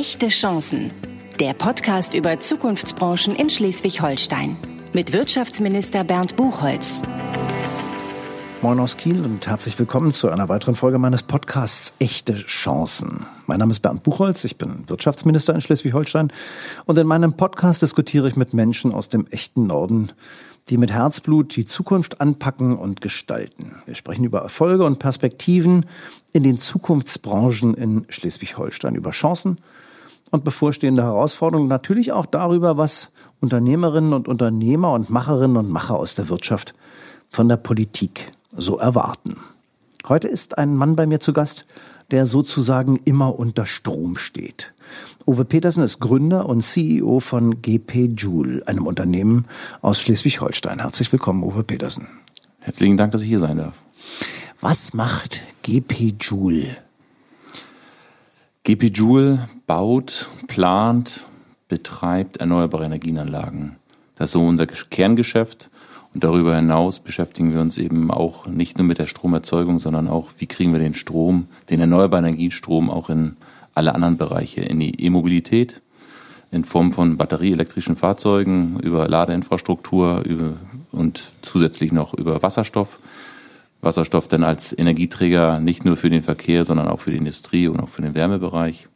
Echte Chancen. Der Podcast über Zukunftsbranchen in Schleswig-Holstein. Mit Wirtschaftsminister Bernd Buchholz. Moin aus Kiel und herzlich willkommen zu einer weiteren Folge meines Podcasts Echte Chancen. Mein Name ist Bernd Buchholz, ich bin Wirtschaftsminister in Schleswig-Holstein und in meinem Podcast diskutiere ich mit Menschen aus dem echten Norden, die mit Herzblut die Zukunft anpacken und gestalten. Wir sprechen über Erfolge und Perspektiven in den Zukunftsbranchen in Schleswig-Holstein, über Chancen und bevorstehende Herausforderungen, natürlich auch darüber, was Unternehmerinnen und Unternehmer und Macherinnen und Macher aus der Wirtschaft von der Politik so erwarten. Heute ist ein Mann bei mir zu Gast, der sozusagen immer unter Strom steht. Uwe Petersen ist Gründer und CEO von GP Joule, einem Unternehmen aus Schleswig-Holstein. Herzlich willkommen, Uwe Petersen. Herzlichen Dank, dass ich hier sein darf. Was macht GP Joule? GP Joule baut, plant, betreibt erneuerbare Energienanlagen. Das ist so unser Kerngeschäft. Und darüber hinaus beschäftigen wir uns eben auch nicht nur mit der Stromerzeugung, sondern auch, wie kriegen wir den Strom, den erneuerbaren Energiestrom auch in alle anderen Bereiche, in die E-Mobilität, in Form von batterieelektrischen Fahrzeugen, über Ladeinfrastruktur über, und zusätzlich noch über Wasserstoff. Wasserstoff dann als Energieträger nicht nur für den Verkehr, sondern auch für die Industrie und auch für den Wärmebereich.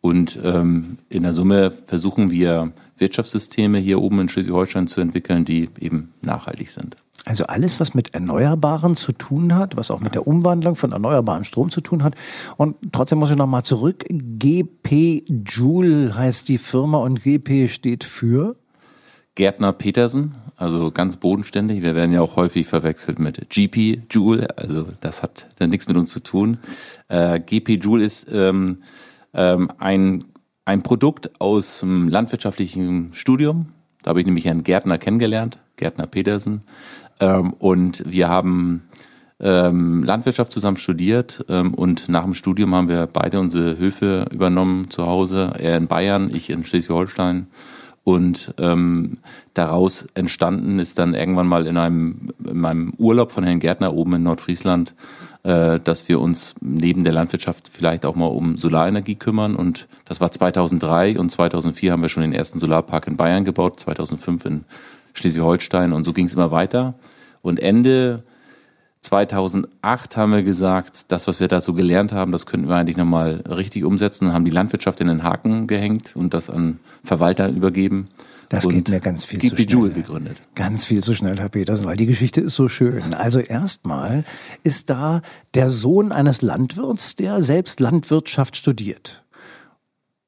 Und ähm, in der Summe versuchen wir Wirtschaftssysteme hier oben in Schleswig-Holstein zu entwickeln, die eben nachhaltig sind. Also alles, was mit Erneuerbaren zu tun hat, was auch mit der Umwandlung von erneuerbaren Strom zu tun hat. Und trotzdem muss ich nochmal zurück. GP Joule heißt die Firma und GP steht für? Gärtner Petersen, also ganz bodenständig. Wir werden ja auch häufig verwechselt mit GP Joule, also das hat dann nichts mit uns zu tun. Äh, GP Joule ist ähm, ähm, ein, ein Produkt aus dem landwirtschaftlichen Studium. Da habe ich nämlich einen Gärtner kennengelernt, Gärtner Petersen. Ähm, und wir haben ähm, Landwirtschaft zusammen studiert ähm, und nach dem Studium haben wir beide unsere Höfe übernommen zu Hause. Er in Bayern, ich in Schleswig-Holstein. Und ähm, daraus entstanden ist dann irgendwann mal in einem in meinem Urlaub von Herrn Gärtner oben in Nordfriesland, äh, dass wir uns neben der Landwirtschaft vielleicht auch mal um Solarenergie kümmern. Und das war 2003 und 2004 haben wir schon den ersten Solarpark in Bayern gebaut, 2005 in Schleswig-Holstein und so ging es immer weiter. Und Ende 2008 haben wir gesagt, das, was wir da so gelernt haben, das könnten wir eigentlich nochmal richtig umsetzen, haben die Landwirtschaft in den Haken gehängt und das an Verwalter übergeben. Das geht mir ganz viel zu schnell. Joule gegründet. Ganz viel zu schnell, Herr Petersen, weil die Geschichte ist so schön. Also erstmal ist da der Sohn eines Landwirts, der selbst Landwirtschaft studiert.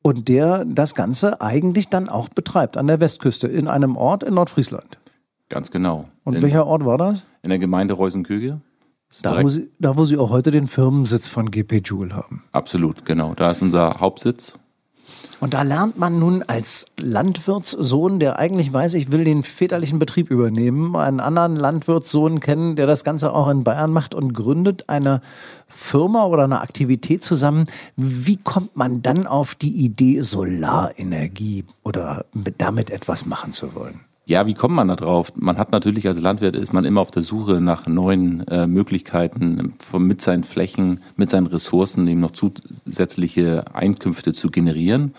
Und der das Ganze eigentlich dann auch betreibt an der Westküste in einem Ort in Nordfriesland. Ganz genau. Und in, welcher Ort war das? In der Gemeinde Reusenküge. Da wo, Sie, da, wo Sie auch heute den Firmensitz von GP Joule haben. Absolut, genau. Da ist unser Hauptsitz. Und da lernt man nun als Landwirtssohn, der eigentlich weiß, ich will den väterlichen Betrieb übernehmen, einen anderen Landwirtssohn kennen, der das Ganze auch in Bayern macht und gründet eine Firma oder eine Aktivität zusammen. Wie kommt man dann auf die Idee, Solarenergie oder damit etwas machen zu wollen? Ja, wie kommt man da drauf? Man hat natürlich als Landwirt ist man immer auf der Suche nach neuen äh, Möglichkeiten, mit seinen Flächen, mit seinen Ressourcen eben noch zusätzliche Einkünfte zu generieren.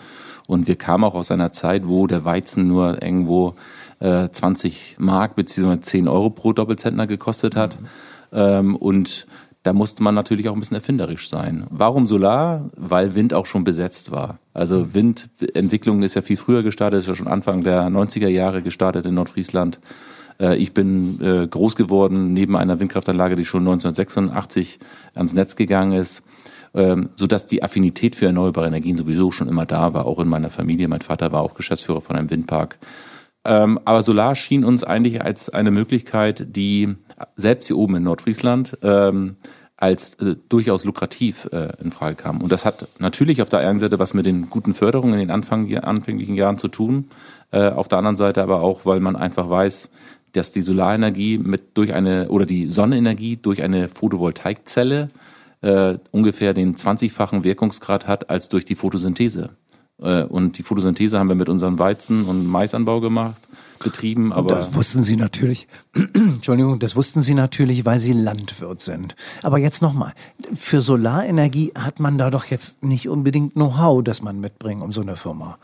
Und wir kamen auch aus einer Zeit, wo der Weizen nur irgendwo äh, 20 Mark beziehungsweise 10 Euro pro Doppelzentner gekostet hat. Mhm. Ähm, und da musste man natürlich auch ein bisschen erfinderisch sein. Warum Solar? Weil Wind auch schon besetzt war. Also Windentwicklung ist ja viel früher gestartet, ist ja schon Anfang der 90er Jahre gestartet in Nordfriesland. Äh, ich bin äh, groß geworden neben einer Windkraftanlage, die schon 1986 ans Netz gegangen ist, ähm, so dass die Affinität für erneuerbare Energien sowieso schon immer da war, auch in meiner Familie. Mein Vater war auch Geschäftsführer von einem Windpark. Ähm, aber Solar schien uns eigentlich als eine Möglichkeit, die selbst hier oben in Nordfriesland ähm, als äh, durchaus lukrativ äh, in Frage kam. Und das hat natürlich auf der einen Seite was mit den guten Förderungen in den Anfang, anfänglichen Jahren zu tun, äh, auf der anderen Seite aber auch, weil man einfach weiß, dass die Solarenergie mit durch eine oder die Sonnenenergie durch eine Photovoltaikzelle äh, ungefähr den 20-fachen Wirkungsgrad hat als durch die Photosynthese. Äh, und die Photosynthese haben wir mit unserem Weizen- und Maisanbau gemacht, betrieben. Aber das wussten Sie natürlich. Entschuldigung, das wussten Sie natürlich, weil Sie Landwirt sind. Aber jetzt nochmal: Für Solarenergie hat man da doch jetzt nicht unbedingt Know-how, das man mitbringt, um so eine Firma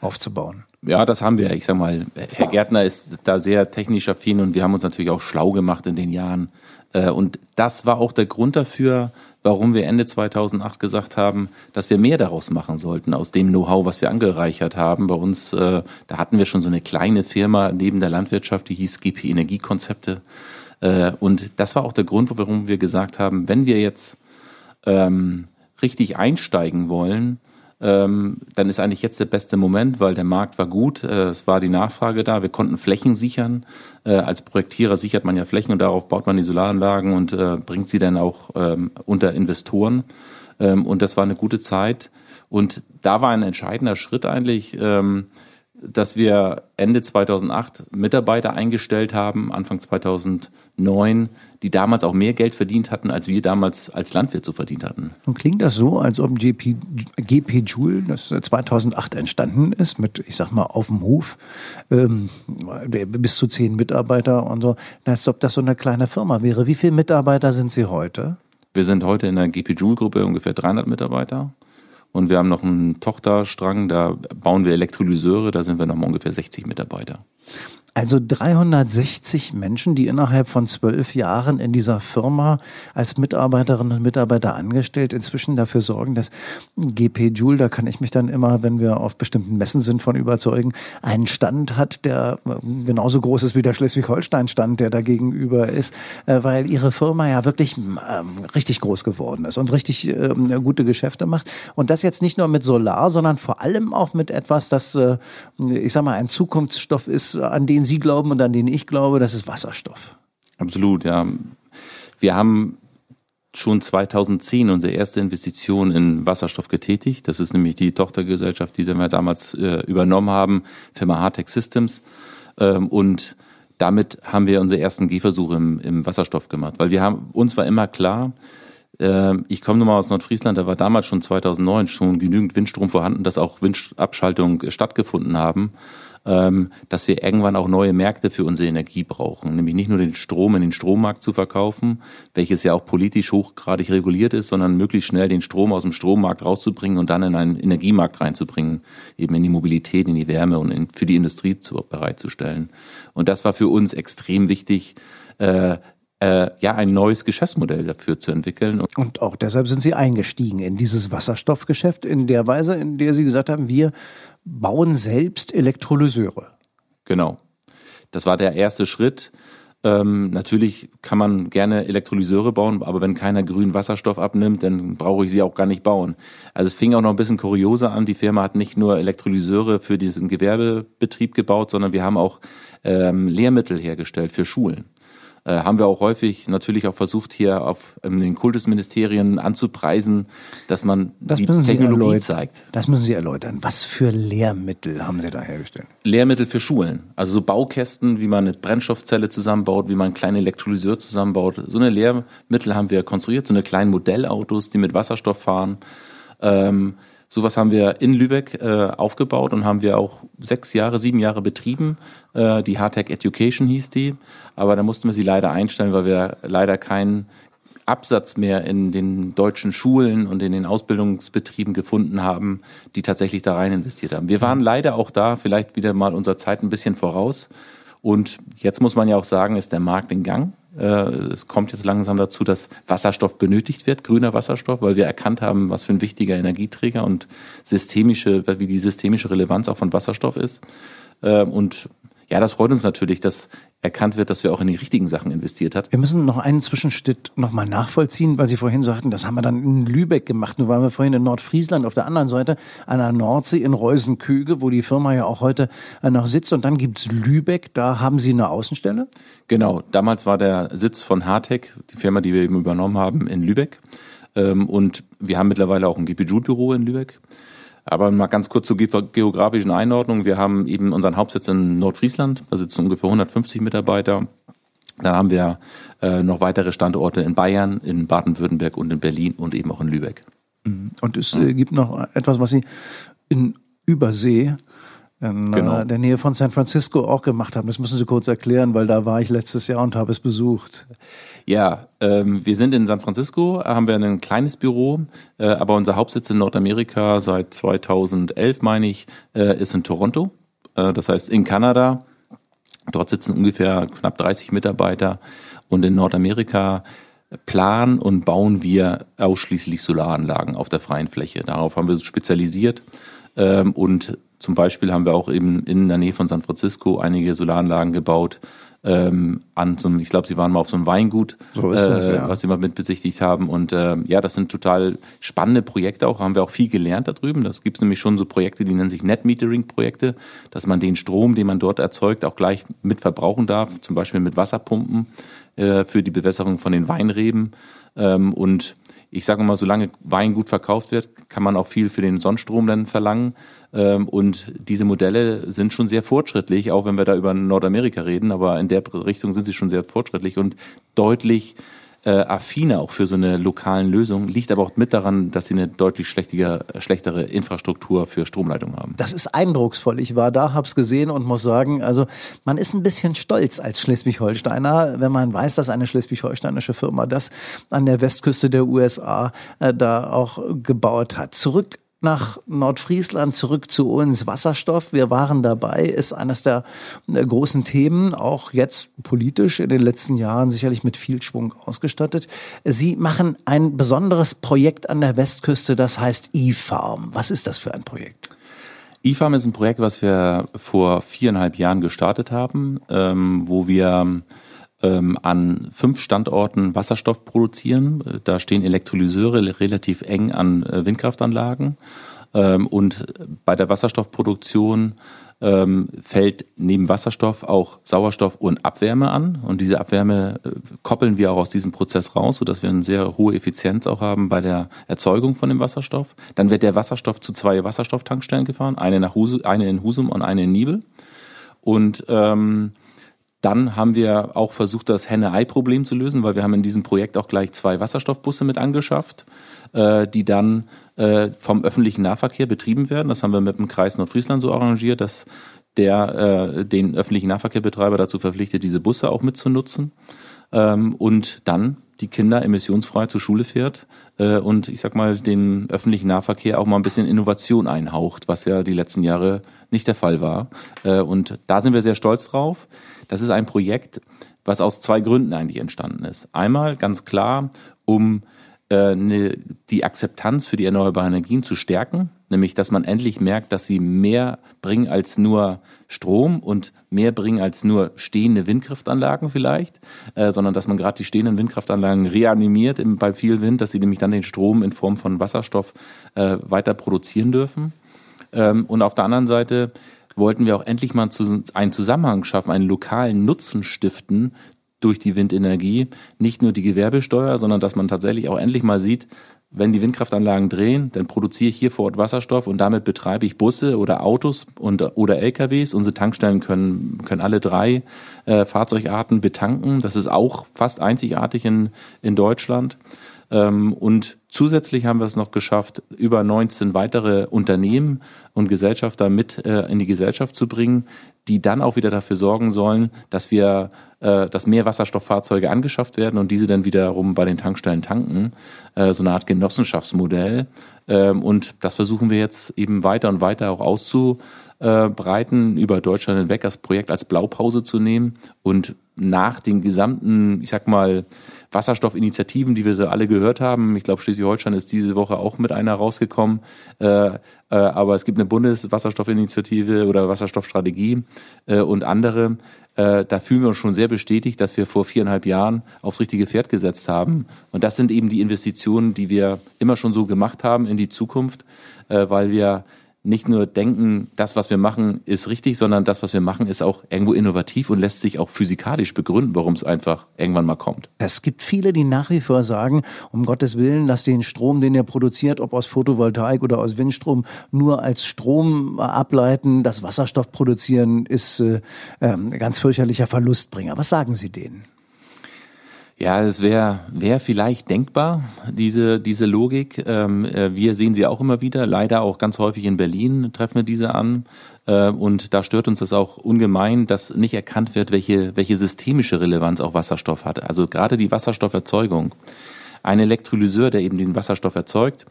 aufzubauen. Ja, das haben wir. Ich sag mal, Herr Gärtner ist da sehr technisch affin und wir haben uns natürlich auch schlau gemacht in den Jahren. Äh, und das war auch der Grund dafür, warum wir Ende 2008 gesagt haben, dass wir mehr daraus machen sollten, aus dem Know-how, was wir angereichert haben. Bei uns, äh, da hatten wir schon so eine kleine Firma neben der Landwirtschaft, die hieß GP Energiekonzepte. Äh, und das war auch der Grund, warum wir gesagt haben, wenn wir jetzt ähm, richtig einsteigen wollen, ähm, dann ist eigentlich jetzt der beste Moment, weil der Markt war gut, äh, es war die Nachfrage da, wir konnten Flächen sichern. Äh, als Projektierer sichert man ja Flächen und darauf baut man die Solaranlagen und äh, bringt sie dann auch ähm, unter Investoren. Ähm, und das war eine gute Zeit. Und da war ein entscheidender Schritt eigentlich, ähm, dass wir Ende 2008 Mitarbeiter eingestellt haben, Anfang 2009, die damals auch mehr Geld verdient hatten, als wir damals als Landwirt so verdient hatten. Und klingt das so, als ob GP, GP Joule, das 2008 entstanden ist, mit, ich sag mal, auf dem Hof, ähm, bis zu zehn Mitarbeiter und so, als ob das so eine kleine Firma wäre. Wie viele Mitarbeiter sind Sie heute? Wir sind heute in der GP Joule-Gruppe ungefähr 300 Mitarbeiter. Und wir haben noch einen Tochterstrang, da bauen wir Elektrolyseure, da sind wir noch mal ungefähr 60 Mitarbeiter. Also 360 Menschen, die innerhalb von zwölf Jahren in dieser Firma als Mitarbeiterinnen und Mitarbeiter angestellt inzwischen dafür sorgen, dass GP Joule, da kann ich mich dann immer, wenn wir auf bestimmten Messen sind, von überzeugen, einen Stand hat, der genauso groß ist wie der Schleswig-Holstein-Stand, der da gegenüber ist, äh, weil ihre Firma ja wirklich ähm, richtig groß geworden ist und richtig ähm, gute Geschäfte macht. Und das jetzt nicht nur mit Solar, sondern vor allem auch mit etwas, das, äh, ich sag mal, ein Zukunftsstoff ist, an den Sie glauben und an den ich glaube, das ist Wasserstoff. Absolut, ja. Wir haben schon 2010 unsere erste Investition in Wasserstoff getätigt. Das ist nämlich die Tochtergesellschaft, die wir damals äh, übernommen haben, Firma Hartec Systems. Ähm, und damit haben wir unsere ersten Gehversuche im, im Wasserstoff gemacht, weil wir haben uns war immer klar, äh, ich komme nun mal aus Nordfriesland, da war damals schon 2009 schon genügend Windstrom vorhanden, dass auch Windabschaltungen stattgefunden haben dass wir irgendwann auch neue Märkte für unsere Energie brauchen. Nämlich nicht nur den Strom in den Strommarkt zu verkaufen, welches ja auch politisch hochgradig reguliert ist, sondern möglichst schnell den Strom aus dem Strommarkt rauszubringen und dann in einen Energiemarkt reinzubringen, eben in die Mobilität, in die Wärme und in, für die Industrie zu, bereitzustellen. Und das war für uns extrem wichtig, äh, äh, ja ein neues Geschäftsmodell dafür zu entwickeln. Und auch deshalb sind Sie eingestiegen in dieses Wasserstoffgeschäft in der Weise, in der Sie gesagt haben, wir bauen selbst Elektrolyseure. Genau. Das war der erste Schritt. Ähm, natürlich kann man gerne Elektrolyseure bauen, aber wenn keiner grünen Wasserstoff abnimmt, dann brauche ich sie auch gar nicht bauen. Also es fing auch noch ein bisschen kurioser an. Die Firma hat nicht nur Elektrolyseure für diesen Gewerbebetrieb gebaut, sondern wir haben auch ähm, Lehrmittel hergestellt für Schulen äh, haben wir auch häufig natürlich auch versucht, hier auf ähm, den Kultusministerien anzupreisen, dass man das die Technologie zeigt. Das müssen Sie erläutern. Was für Lehrmittel haben Sie da hergestellt? Lehrmittel für Schulen. Also so Baukästen, wie man eine Brennstoffzelle zusammenbaut, wie man einen kleinen Elektrolyseur zusammenbaut. So eine Lehrmittel haben wir konstruiert, so eine kleinen Modellautos, die mit Wasserstoff fahren. Ähm, Sowas haben wir in Lübeck äh, aufgebaut und haben wir auch sechs Jahre, sieben Jahre betrieben. Äh, die Hardtech Education hieß die. Aber da mussten wir sie leider einstellen, weil wir leider keinen Absatz mehr in den deutschen Schulen und in den Ausbildungsbetrieben gefunden haben, die tatsächlich da rein investiert haben. Wir waren leider auch da vielleicht wieder mal unserer Zeit ein bisschen voraus. Und jetzt muss man ja auch sagen, ist der Markt in Gang. Äh, es kommt jetzt langsam dazu, dass Wasserstoff benötigt wird, grüner Wasserstoff, weil wir erkannt haben, was für ein wichtiger Energieträger und systemische, wie die systemische Relevanz auch von Wasserstoff ist. Äh, und ja, das freut uns natürlich, dass erkannt wird, dass wir auch in die richtigen Sachen investiert hat. Wir müssen noch einen Zwischenschritt nochmal nachvollziehen, weil Sie vorhin sagten, das haben wir dann in Lübeck gemacht. Nur waren wir vorhin in Nordfriesland auf der anderen Seite an der Nordsee in Reusenküge, wo die Firma ja auch heute äh, noch sitzt. Und dann gibt's Lübeck, da haben Sie eine Außenstelle? Genau, damals war der Sitz von Hartec, die Firma, die wir eben übernommen haben, in Lübeck. Ähm, und wir haben mittlerweile auch ein GPJoule-Büro in Lübeck. Aber mal ganz kurz zur geografischen Einordnung. Wir haben eben unseren Hauptsitz in Nordfriesland, da sitzen ungefähr 150 Mitarbeiter. Dann haben wir äh, noch weitere Standorte in Bayern, in Baden-Württemberg und in Berlin und eben auch in Lübeck. Mhm. Und es äh, gibt noch etwas, was Sie in Übersee in genau. äh, der Nähe von San Francisco auch gemacht haben. Das müssen Sie kurz erklären, weil da war ich letztes Jahr und habe es besucht. Ja, ähm, wir sind in San Francisco, haben wir ein kleines Büro, äh, aber unser Hauptsitz in Nordamerika seit 2011, meine ich, äh, ist in Toronto. Äh, das heißt in Kanada. Dort sitzen ungefähr knapp 30 Mitarbeiter und in Nordamerika planen und bauen wir ausschließlich Solaranlagen auf der freien Fläche. Darauf haben wir spezialisiert ähm, und zum Beispiel haben wir auch eben in der Nähe von San Francisco einige Solaranlagen gebaut. Ähm, an so einem, ich glaube, sie waren mal auf so einem Weingut, so ist das, äh, ja. was sie mal mit besichtigt haben. Und äh, ja, das sind total spannende Projekte auch. Haben wir auch viel gelernt da drüben. Das gibt es nämlich schon so Projekte, die nennen sich Net Metering Projekte, dass man den Strom, den man dort erzeugt, auch gleich mit verbrauchen darf. Zum Beispiel mit Wasserpumpen äh, für die Bewässerung von den Weinreben. Ähm, und ich sage mal, solange Wein gut verkauft wird, kann man auch viel für den Sonnenstrom dann verlangen. Ähm, und diese Modelle sind schon sehr fortschrittlich, auch wenn wir da über Nordamerika reden, aber in der Richtung sind sie schon sehr fortschrittlich und deutlich äh, affiner auch für so eine lokalen Lösung, liegt aber auch mit daran, dass sie eine deutlich schlechtige, schlechtere Infrastruktur für Stromleitung haben. Das ist eindrucksvoll. Ich war da, hab's gesehen und muss sagen, also man ist ein bisschen stolz als Schleswig-Holsteiner, wenn man weiß, dass eine schleswig-holsteinische Firma das an der Westküste der USA äh, da auch gebaut hat. Zurück nach Nordfriesland zurück zu uns. Wasserstoff, wir waren dabei, ist eines der großen Themen, auch jetzt politisch in den letzten Jahren sicherlich mit viel Schwung ausgestattet. Sie machen ein besonderes Projekt an der Westküste, das heißt E-Farm. Was ist das für ein Projekt? E-Farm ist ein Projekt, was wir vor viereinhalb Jahren gestartet haben, ähm, wo wir ähm, an fünf Standorten Wasserstoff produzieren. Da stehen Elektrolyseure relativ eng an äh, Windkraftanlagen. Ähm, und bei der Wasserstoffproduktion ähm, fällt neben Wasserstoff auch Sauerstoff und Abwärme an. Und diese Abwärme äh, koppeln wir auch aus diesem Prozess raus, sodass wir eine sehr hohe Effizienz auch haben bei der Erzeugung von dem Wasserstoff. Dann wird der Wasserstoff zu zwei Wasserstofftankstellen gefahren, eine, nach Husum, eine in Husum und eine in Nibel. Und ähm, dann haben wir auch versucht, das Henne-Ei-Problem zu lösen, weil wir haben in diesem Projekt auch gleich zwei Wasserstoffbusse mit angeschafft, äh, die dann äh, vom öffentlichen Nahverkehr betrieben werden. Das haben wir mit dem Kreis Nordfriesland so arrangiert, dass der äh, den öffentlichen Nahverkehrbetreiber dazu verpflichtet, diese Busse auch mitzunutzen. Ähm, und dann die Kinder emissionsfrei zur Schule fährt äh, und ich sag mal den öffentlichen Nahverkehr auch mal ein bisschen Innovation einhaucht, was ja die letzten Jahre nicht der Fall war. Äh, und da sind wir sehr stolz drauf. Das ist ein Projekt, was aus zwei Gründen eigentlich entstanden ist. Einmal ganz klar, um äh, ne, die Akzeptanz für die erneuerbaren Energien zu stärken, nämlich dass man endlich merkt, dass sie mehr bringen als nur Strom und mehr bringen als nur stehende Windkraftanlagen vielleicht, äh, sondern dass man gerade die stehenden Windkraftanlagen reanimiert im, bei viel Wind, dass sie nämlich dann den Strom in Form von Wasserstoff äh, weiter produzieren dürfen. Ähm, und auf der anderen Seite wollten wir auch endlich mal einen Zusammenhang schaffen, einen lokalen Nutzen stiften durch die Windenergie. Nicht nur die Gewerbesteuer, sondern dass man tatsächlich auch endlich mal sieht, wenn die Windkraftanlagen drehen, dann produziere ich hier vor Ort Wasserstoff und damit betreibe ich Busse oder Autos und, oder LKWs. Unsere Tankstellen können, können alle drei äh, Fahrzeugarten betanken. Das ist auch fast einzigartig in, in Deutschland. Ähm, und zusätzlich haben wir es noch geschafft, über 19 weitere Unternehmen und Gesellschafter mit äh, in die Gesellschaft zu bringen, die dann auch wieder dafür sorgen sollen, dass wir, äh, dass mehr Wasserstofffahrzeuge angeschafft werden und diese dann wiederum bei den Tankstellen tanken. Äh, so eine Art Genossenschaftsmodell. Ähm, und das versuchen wir jetzt eben weiter und weiter auch auszubreiten, über Deutschland hinweg das Projekt als Blaupause zu nehmen und nach den gesamten, ich sag mal, Wasserstoffinitiativen, die wir so alle gehört haben. Ich glaube, Schleswig-Holstein ist diese Woche auch mit einer rausgekommen. Äh, äh, aber es gibt eine Bundeswasserstoffinitiative oder Wasserstoffstrategie äh, und andere. Äh, da fühlen wir uns schon sehr bestätigt, dass wir vor viereinhalb Jahren aufs richtige Pferd gesetzt haben. Und das sind eben die Investitionen, die wir immer schon so gemacht haben in die Zukunft, äh, weil wir nicht nur denken, das, was wir machen, ist richtig, sondern das, was wir machen, ist auch irgendwo innovativ und lässt sich auch physikalisch begründen, warum es einfach irgendwann mal kommt. Es gibt viele, die nach wie vor sagen, um Gottes Willen, dass den Strom, den ihr produziert, ob aus Photovoltaik oder aus Windstrom, nur als Strom ableiten. Das Wasserstoff produzieren ist äh, äh, ganz fürchterlicher Verlustbringer. Was sagen Sie denen? Ja, es wäre wär vielleicht denkbar, diese, diese Logik. Ähm, äh, wir sehen sie auch immer wieder, leider auch ganz häufig in Berlin treffen wir diese an. Äh, und da stört uns das auch ungemein, dass nicht erkannt wird, welche, welche systemische Relevanz auch Wasserstoff hat. Also gerade die Wasserstofferzeugung. Ein Elektrolyseur, der eben den Wasserstoff erzeugt,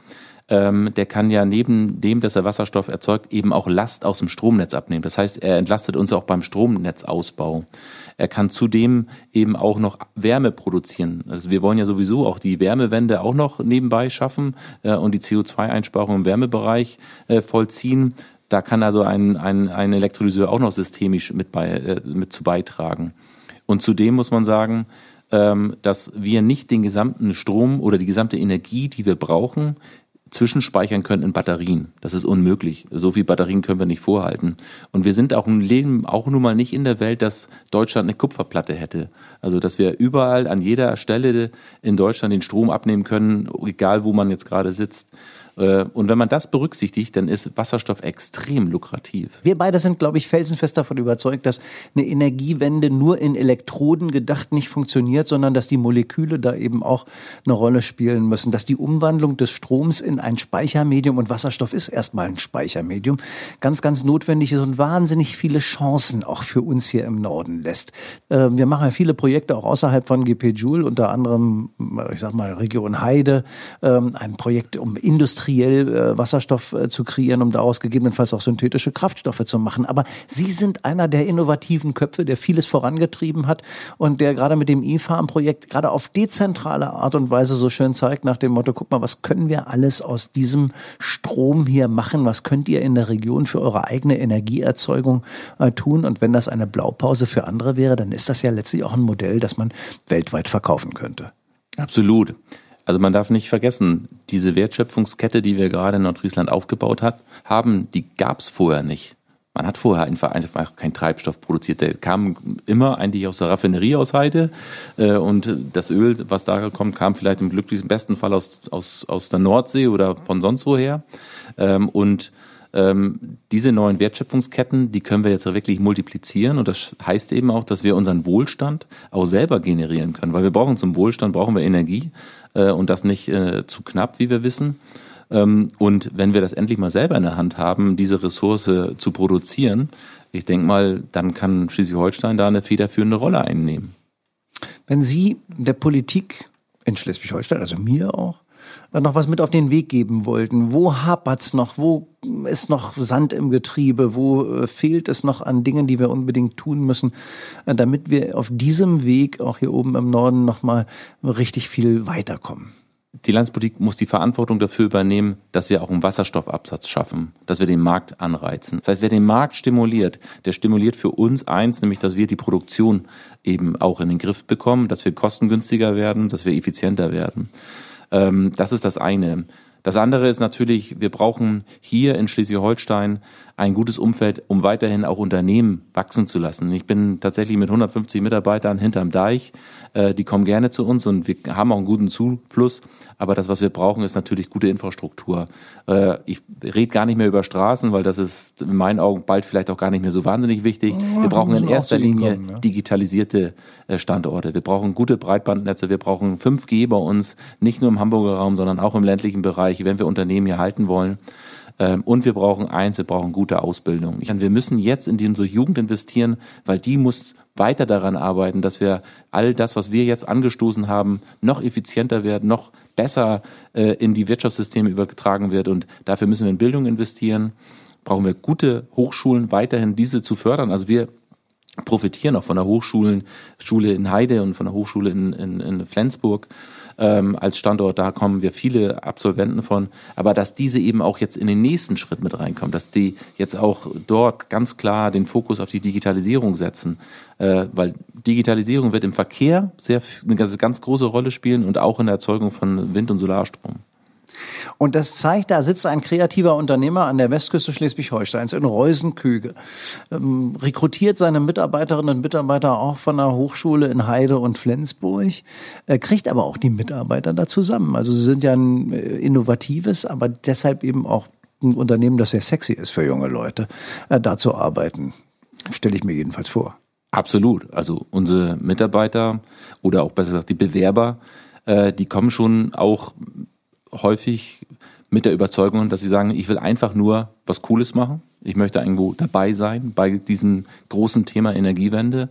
ähm, der kann ja neben dem, dass er Wasserstoff erzeugt, eben auch Last aus dem Stromnetz abnehmen. Das heißt, er entlastet uns auch beim Stromnetzausbau. Er kann zudem eben auch noch Wärme produzieren. Also wir wollen ja sowieso auch die Wärmewende auch noch nebenbei schaffen äh, und die CO2-Einsparung im Wärmebereich äh, vollziehen. Da kann also ein, ein, ein Elektrolyseur auch noch systemisch mit, bei, äh, mit zu beitragen. Und zudem muss man sagen, ähm, dass wir nicht den gesamten Strom oder die gesamte Energie, die wir brauchen, zwischenspeichern können in Batterien. Das ist unmöglich. So viel Batterien können wir nicht vorhalten. Und wir sind auch im Leben auch nun mal nicht in der Welt, dass Deutschland eine Kupferplatte hätte. Also, dass wir überall an jeder Stelle in Deutschland den Strom abnehmen können, egal wo man jetzt gerade sitzt. Äh, und wenn man das berücksichtigt, dann ist Wasserstoff extrem lukrativ. Wir beide sind, glaube ich, felsenfest davon überzeugt, dass eine Energiewende nur in Elektroden gedacht nicht funktioniert, sondern dass die Moleküle da eben auch eine Rolle spielen müssen, dass die Umwandlung des Stroms in ein Speichermedium und Wasserstoff ist erstmal ein Speichermedium, ganz, ganz notwendig ist und wahnsinnig viele Chancen auch für uns hier im Norden lässt. Äh, wir machen ja viele Projekte auch außerhalb von GP Joule, unter anderem, ich sag mal, Region Heide, ähm, ein Projekt um Industrie industriell äh, Wasserstoff äh, zu kreieren, um daraus gegebenenfalls auch synthetische Kraftstoffe zu machen. Aber Sie sind einer der innovativen Köpfe, der vieles vorangetrieben hat und der gerade mit dem E-Farm-Projekt gerade auf dezentrale Art und Weise so schön zeigt, nach dem Motto, guck mal, was können wir alles aus diesem Strom hier machen? Was könnt ihr in der Region für eure eigene Energieerzeugung äh, tun? Und wenn das eine Blaupause für andere wäre, dann ist das ja letztlich auch ein Modell, das man weltweit verkaufen könnte. Absolut. Also man darf nicht vergessen, diese Wertschöpfungskette, die wir gerade in Nordfriesland aufgebaut hat, haben, die gab es vorher nicht. Man hat vorher einfach, einfach keinen Treibstoff produziert. Der kam immer eigentlich aus der Raffinerie aus Heide. Äh, und das Öl, was da kommt, kam vielleicht im glücklichsten besten Fall aus, aus, aus der Nordsee oder von sonst woher. Ähm, und ähm, diese neuen Wertschöpfungsketten, die können wir jetzt wirklich multiplizieren und das heißt eben auch, dass wir unseren Wohlstand auch selber generieren können, weil wir brauchen zum Wohlstand brauchen wir Energie äh, und das nicht äh, zu knapp, wie wir wissen. Ähm, und wenn wir das endlich mal selber in der Hand haben, diese Ressource zu produzieren, ich denke mal, dann kann Schleswig-Holstein da eine federführende Rolle einnehmen. Wenn Sie der Politik in Schleswig-Holstein, also mir auch, noch was mit auf den Weg geben wollten. Wo hapert's noch? Wo ist noch Sand im Getriebe? Wo äh, fehlt es noch an Dingen, die wir unbedingt tun müssen, äh, damit wir auf diesem Weg auch hier oben im Norden noch mal richtig viel weiterkommen? Die Landespolitik muss die Verantwortung dafür übernehmen, dass wir auch einen Wasserstoffabsatz schaffen, dass wir den Markt anreizen. Das heißt, wer den Markt stimuliert, der stimuliert für uns eins, nämlich, dass wir die Produktion eben auch in den Griff bekommen, dass wir kostengünstiger werden, dass wir effizienter werden. Ähm, das ist das eine. Das andere ist natürlich, wir brauchen hier in Schleswig-Holstein ein gutes Umfeld, um weiterhin auch Unternehmen wachsen zu lassen. Ich bin tatsächlich mit 150 Mitarbeitern hinterm Deich. Äh, die kommen gerne zu uns und wir haben auch einen guten Zufluss. Aber das, was wir brauchen, ist natürlich gute Infrastruktur. Äh, ich rede gar nicht mehr über Straßen, weil das ist in meinen Augen bald vielleicht auch gar nicht mehr so wahnsinnig wichtig. Wir brauchen in erster Linie ja. digitalisierte äh, Standorte. Wir brauchen gute Breitbandnetze. Wir brauchen 5G bei uns, nicht nur im Hamburger Raum, sondern auch im ländlichen Bereich, wenn wir Unternehmen hier halten wollen. Ähm, und wir brauchen eins, wir brauchen gute Ausbildung. Wir müssen jetzt in unsere Jugend investieren, weil die muss weiter daran arbeiten, dass wir all das, was wir jetzt angestoßen haben, noch effizienter werden, noch besser äh, in die Wirtschaftssysteme übertragen wird. Und dafür müssen wir in Bildung investieren. Brauchen wir gute Hochschulen, weiterhin diese zu fördern. Also wir profitieren auch von der Hochschulen, Schule in Heide und von der Hochschule in, in, in Flensburg ähm, als Standort, da kommen wir viele Absolventen von, aber dass diese eben auch jetzt in den nächsten Schritt mit reinkommen, dass die jetzt auch dort ganz klar den Fokus auf die Digitalisierung setzen, äh, weil Digitalisierung wird im Verkehr sehr eine ganz, ganz große Rolle spielen und auch in der Erzeugung von Wind- und Solarstrom. Und das zeigt, da sitzt ein kreativer Unternehmer an der Westküste Schleswig-Holsteins in Reusenküge, ähm, rekrutiert seine Mitarbeiterinnen und Mitarbeiter auch von der Hochschule in Heide und Flensburg, äh, kriegt aber auch die Mitarbeiter da zusammen. Also sie sind ja ein äh, innovatives, aber deshalb eben auch ein Unternehmen, das sehr sexy ist für junge Leute, äh, da zu arbeiten. Stelle ich mir jedenfalls vor. Absolut. Also unsere Mitarbeiter oder auch besser gesagt die Bewerber, äh, die kommen schon auch häufig mit der Überzeugung, dass sie sagen, ich will einfach nur was Cooles machen. Ich möchte irgendwo dabei sein bei diesem großen Thema Energiewende.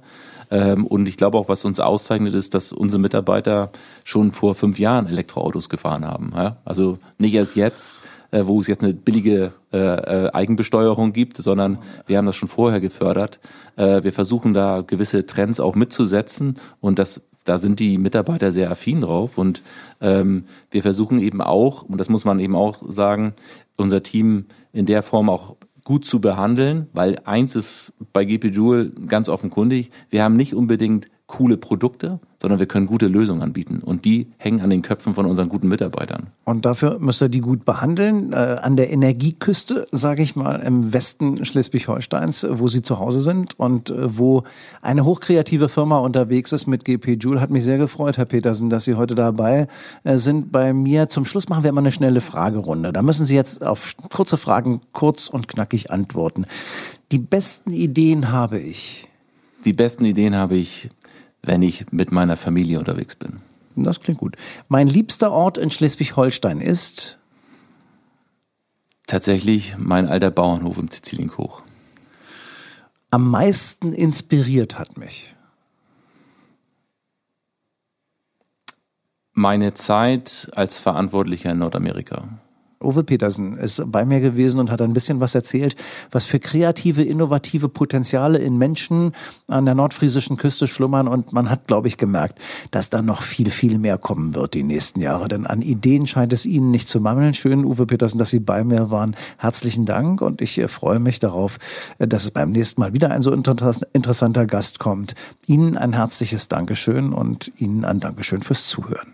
Ähm, und ich glaube auch, was uns auszeichnet, ist, dass unsere Mitarbeiter schon vor fünf Jahren Elektroautos gefahren haben. Also nicht erst jetzt, äh, wo es jetzt eine billige äh, äh, Eigenbesteuerung gibt, sondern wir haben das schon vorher gefördert. wir versuchen da gewisse Trends auch mitzusetzen und das da sind die Mitarbeiter sehr affin drauf und ähm, wir versuchen eben auch, und das muss man eben auch sagen, unser Team in der Form auch gut zu behandeln, weil eins ist bei GP Joule ganz offenkundig, wir haben nicht unbedingt coole Produkte, sondern wir können gute Lösungen anbieten. Und die hängen an den Köpfen von unseren guten Mitarbeitern. Und dafür müsst ihr die gut behandeln. Äh, an der Energieküste, sage ich mal, im Westen Schleswig-Holsteins, wo Sie zu Hause sind und äh, wo eine hochkreative Firma unterwegs ist mit GP Joule. Hat mich sehr gefreut, Herr Petersen, dass Sie heute dabei äh, sind bei mir. Zum Schluss machen wir immer eine schnelle Fragerunde. Da müssen Sie jetzt auf kurze Fragen kurz und knackig antworten. Die besten Ideen habe ich. Die besten Ideen habe ich wenn ich mit meiner Familie unterwegs bin. Das klingt gut. Mein liebster Ort in Schleswig-Holstein ist? Tatsächlich mein alter Bauernhof im Sizilienkoch. Am meisten inspiriert hat mich? Meine Zeit als Verantwortlicher in Nordamerika. Uwe Petersen ist bei mir gewesen und hat ein bisschen was erzählt, was für kreative, innovative Potenziale in Menschen an der nordfriesischen Küste schlummern. Und man hat, glaube ich, gemerkt, dass da noch viel, viel mehr kommen wird die nächsten Jahre. Denn an Ideen scheint es Ihnen nicht zu mangeln. Schön, Uwe Petersen, dass Sie bei mir waren. Herzlichen Dank und ich äh, freue mich darauf, äh, dass es beim nächsten Mal wieder ein so interessanter Gast kommt. Ihnen ein herzliches Dankeschön und Ihnen ein Dankeschön fürs Zuhören.